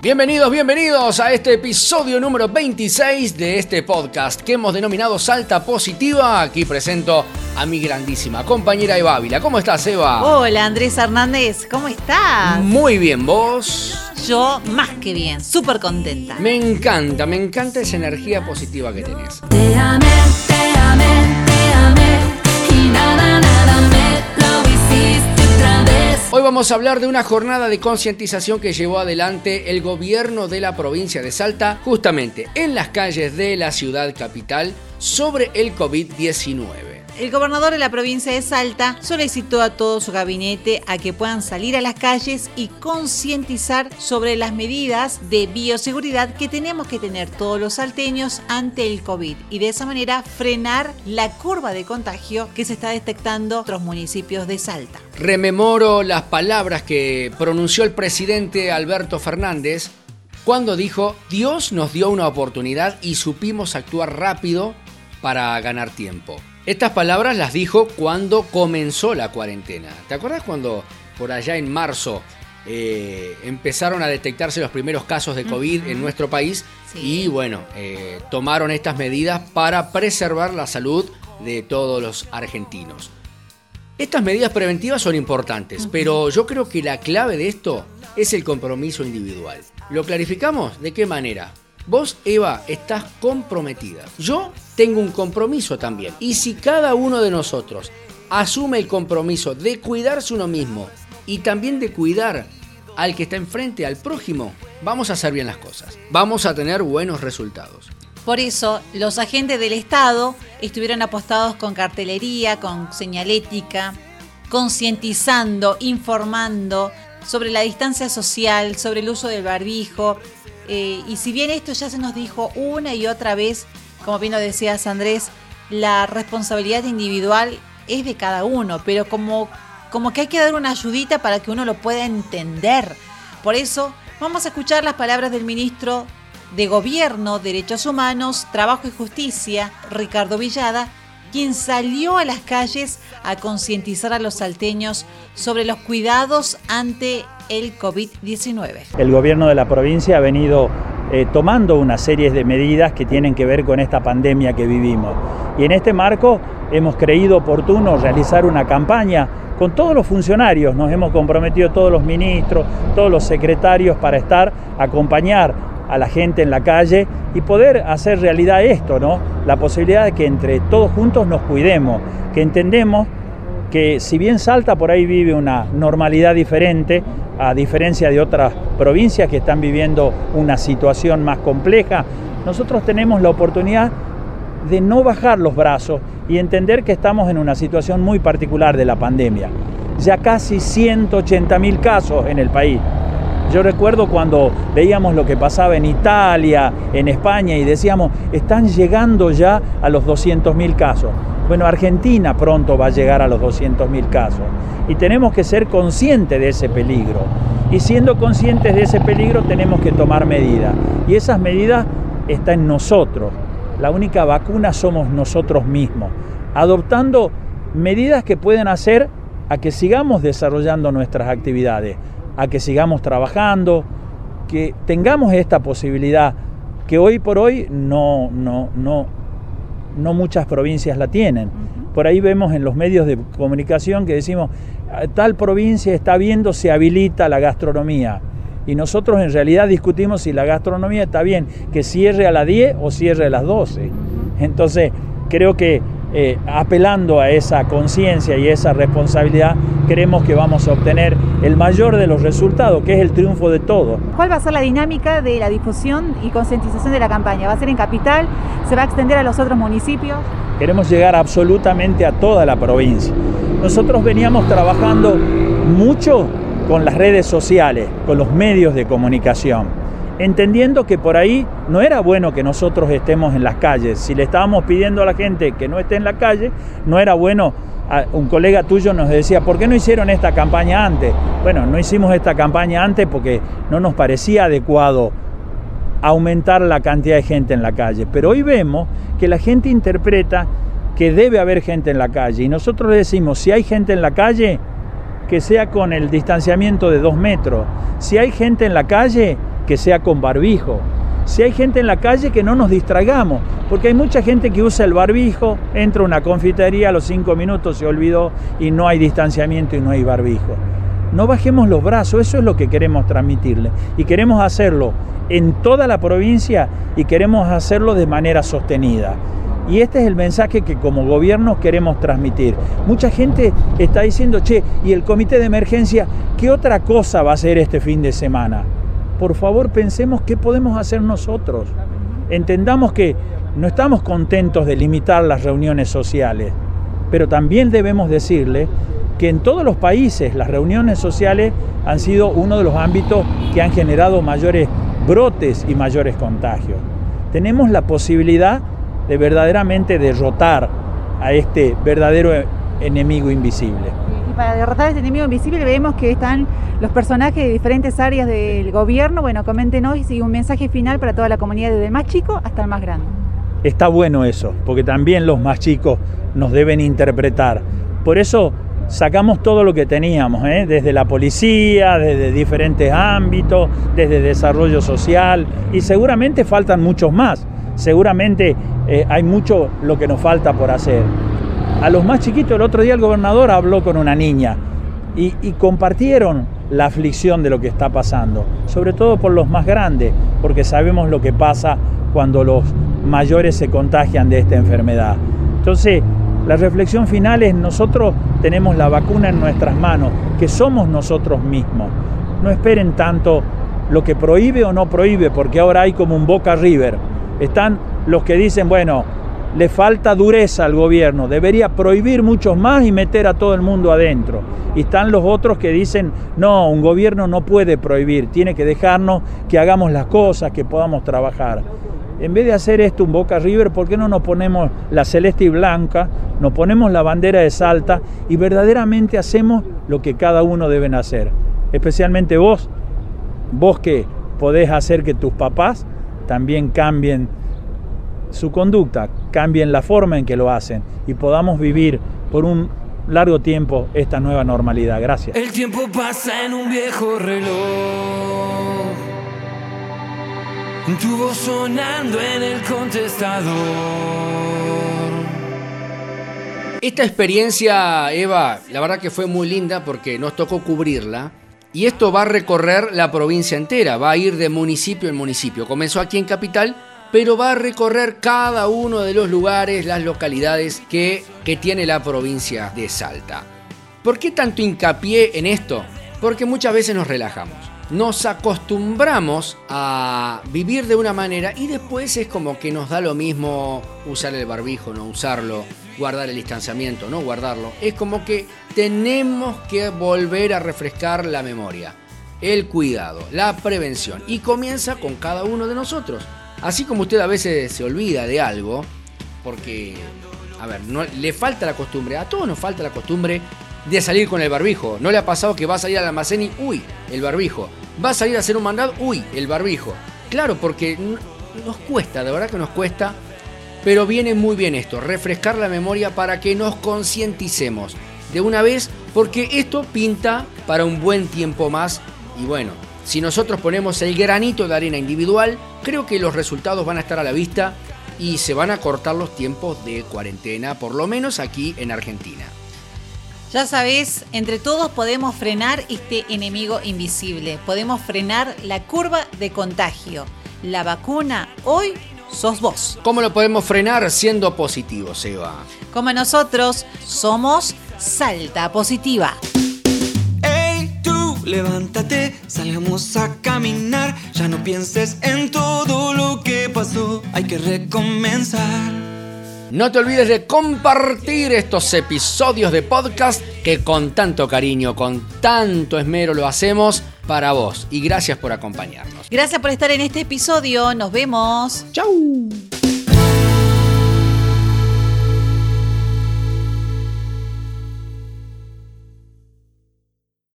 Bienvenidos, bienvenidos a este episodio número 26 de este podcast que hemos denominado Salta Positiva. Aquí presento a mi grandísima compañera Eva Ávila. ¿Cómo estás, Eva? Hola, Andrés Hernández. ¿Cómo estás? Muy bien, ¿vos? Yo más que bien, súper contenta. Me encanta, me encanta esa energía positiva que tenés. Te amé, Hoy vamos a hablar de una jornada de concientización que llevó adelante el gobierno de la provincia de Salta, justamente en las calles de la ciudad capital, sobre el COVID-19. El gobernador de la provincia de Salta solicitó a todo su gabinete a que puedan salir a las calles y concientizar sobre las medidas de bioseguridad que tenemos que tener todos los salteños ante el COVID y de esa manera frenar la curva de contagio que se está detectando en otros municipios de Salta. Rememoro las palabras que pronunció el presidente Alberto Fernández cuando dijo, Dios nos dio una oportunidad y supimos actuar rápido para ganar tiempo. Estas palabras las dijo cuando comenzó la cuarentena. ¿Te acuerdas cuando por allá en marzo eh, empezaron a detectarse los primeros casos de COVID en nuestro país? Sí. Y bueno, eh, tomaron estas medidas para preservar la salud de todos los argentinos. Estas medidas preventivas son importantes, pero yo creo que la clave de esto es el compromiso individual. ¿Lo clarificamos? ¿De qué manera? Vos, Eva, estás comprometida. Yo tengo un compromiso también. Y si cada uno de nosotros asume el compromiso de cuidarse uno mismo y también de cuidar al que está enfrente, al prójimo, vamos a hacer bien las cosas. Vamos a tener buenos resultados. Por eso, los agentes del Estado estuvieron apostados con cartelería, con señalética, concientizando, informando sobre la distancia social, sobre el uso del barbijo. Eh, y si bien esto ya se nos dijo una y otra vez, como bien lo decías Andrés, la responsabilidad individual es de cada uno, pero como, como que hay que dar una ayudita para que uno lo pueda entender. Por eso vamos a escuchar las palabras del ministro de Gobierno, Derechos Humanos, Trabajo y Justicia, Ricardo Villada, quien salió a las calles a concientizar a los salteños sobre los cuidados ante el COVID-19. El gobierno de la provincia ha venido eh, tomando una serie de medidas que tienen que ver con esta pandemia que vivimos. Y en este marco hemos creído oportuno realizar una campaña con todos los funcionarios. Nos hemos comprometido todos los ministros, todos los secretarios para estar, acompañar a la gente en la calle y poder hacer realidad esto, ¿no? La posibilidad de que entre todos juntos nos cuidemos, que entendemos que si bien Salta por ahí vive una normalidad diferente, a diferencia de otras provincias que están viviendo una situación más compleja, nosotros tenemos la oportunidad de no bajar los brazos y entender que estamos en una situación muy particular de la pandemia. Ya casi 180 mil casos en el país. Yo recuerdo cuando veíamos lo que pasaba en Italia, en España, y decíamos, están llegando ya a los 200.000 casos. Bueno, Argentina pronto va a llegar a los 200.000 casos. Y tenemos que ser conscientes de ese peligro. Y siendo conscientes de ese peligro tenemos que tomar medidas. Y esas medidas están en nosotros. La única vacuna somos nosotros mismos. Adoptando medidas que pueden hacer a que sigamos desarrollando nuestras actividades a que sigamos trabajando, que tengamos esta posibilidad que hoy por hoy no, no, no, no muchas provincias la tienen. Por ahí vemos en los medios de comunicación que decimos, tal provincia está viendo se habilita la gastronomía. Y nosotros en realidad discutimos si la gastronomía está bien, que cierre a las 10 o cierre a las 12. Entonces, creo que eh, apelando a esa conciencia y esa responsabilidad, creemos que vamos a obtener el mayor de los resultados, que es el triunfo de todos. ¿Cuál va a ser la dinámica de la difusión y concientización de la campaña? ¿Va a ser en Capital? ¿Se va a extender a los otros municipios? Queremos llegar absolutamente a toda la provincia. Nosotros veníamos trabajando mucho con las redes sociales, con los medios de comunicación entendiendo que por ahí no era bueno que nosotros estemos en las calles. Si le estábamos pidiendo a la gente que no esté en la calle, no era bueno. Un colega tuyo nos decía, ¿por qué no hicieron esta campaña antes? Bueno, no hicimos esta campaña antes porque no nos parecía adecuado aumentar la cantidad de gente en la calle. Pero hoy vemos que la gente interpreta que debe haber gente en la calle. Y nosotros le decimos, si hay gente en la calle, que sea con el distanciamiento de dos metros. Si hay gente en la calle, que sea con barbijo. Si hay gente en la calle, que no nos distraigamos, porque hay mucha gente que usa el barbijo, entra a una confitería, a los cinco minutos se olvidó y no hay distanciamiento y no hay barbijo. No bajemos los brazos, eso es lo que queremos transmitirle. Y queremos hacerlo en toda la provincia y queremos hacerlo de manera sostenida. Y este es el mensaje que como gobierno queremos transmitir. Mucha gente está diciendo, che, ¿y el comité de emergencia qué otra cosa va a hacer este fin de semana? Por favor, pensemos qué podemos hacer nosotros. Entendamos que no estamos contentos de limitar las reuniones sociales, pero también debemos decirle que en todos los países las reuniones sociales han sido uno de los ámbitos que han generado mayores brotes y mayores contagios. Tenemos la posibilidad de verdaderamente derrotar a este verdadero enemigo invisible. Para derrotar a este enemigo invisible vemos que están los personajes de diferentes áreas del gobierno. Bueno, coméntenos y un mensaje final para toda la comunidad, desde el más chico hasta el más grande. Está bueno eso, porque también los más chicos nos deben interpretar. Por eso sacamos todo lo que teníamos, ¿eh? desde la policía, desde diferentes ámbitos, desde desarrollo social, y seguramente faltan muchos más. Seguramente eh, hay mucho lo que nos falta por hacer. A los más chiquitos, el otro día el gobernador habló con una niña y, compartieron la aflicción de lo que está pasando, sobre todo por los más grandes, porque sabemos lo que pasa cuando los mayores se contagian de esta enfermedad. Entonces, la reflexión final es nosotros tenemos la vacuna en nuestras manos, que somos nosotros mismos. No esperen tanto lo que prohíbe o no prohíbe, porque ahora hay como un Boca River. Están los que dicen, bueno, le falta dureza al gobierno, debería prohibir muchos más y meter a todo el mundo adentro. Y están los otros que dicen, no, un gobierno no puede prohibir, tiene que dejarnos que hagamos las cosas, que podamos trabajar. En vez de hacer esto un Boca River, ¿por qué no nos ponemos la celeste y blanca, nos ponemos la bandera de Salta y verdaderamente hacemos lo que cada uno deben hacer? Especialmente vos, vos que podés hacer que tus papás también cambien su conducta, cambien la forma en que lo hacen y podamos vivir por un largo tiempo esta nueva normalidad. Gracias. El tiempo pasa en un viejo reloj. Tu voz sonando en el contestador. Esta experiencia, Eva, la verdad que fue muy linda porque nos tocó cubrirla. Y esto va a recorrer la provincia entera, va a ir de municipio en municipio. Comenzó aquí en Capital, pero va a recorrer cada uno de los lugares, las localidades que, que tiene la provincia de Salta. ¿Por qué tanto hincapié en esto? Porque muchas veces nos relajamos. Nos acostumbramos a vivir de una manera y después es como que nos da lo mismo usar el barbijo, no usarlo, guardar el distanciamiento, no guardarlo. Es como que tenemos que volver a refrescar la memoria, el cuidado, la prevención. Y comienza con cada uno de nosotros. Así como usted a veces se olvida de algo, porque, a ver, no, le falta la costumbre, a todos nos falta la costumbre de salir con el barbijo. ¿No le ha pasado que va a salir al almacén y, uy, el barbijo? Va a salir a hacer un mandado, uy, el barbijo. Claro, porque nos cuesta, de verdad que nos cuesta, pero viene muy bien esto, refrescar la memoria para que nos concienticemos de una vez, porque esto pinta para un buen tiempo más y bueno, si nosotros ponemos el granito de arena individual, creo que los resultados van a estar a la vista y se van a cortar los tiempos de cuarentena, por lo menos aquí en Argentina. Ya sabés, entre todos podemos frenar este enemigo invisible, podemos frenar la curva de contagio. La vacuna hoy sos vos. ¿Cómo lo podemos frenar siendo positivos, Eva? Como nosotros somos Salta Positiva. Levántate, salgamos a caminar. Ya no pienses en todo lo que pasó, hay que recomenzar. No te olvides de compartir estos episodios de podcast que con tanto cariño, con tanto esmero lo hacemos para vos. Y gracias por acompañarnos. Gracias por estar en este episodio. Nos vemos. ¡Chau!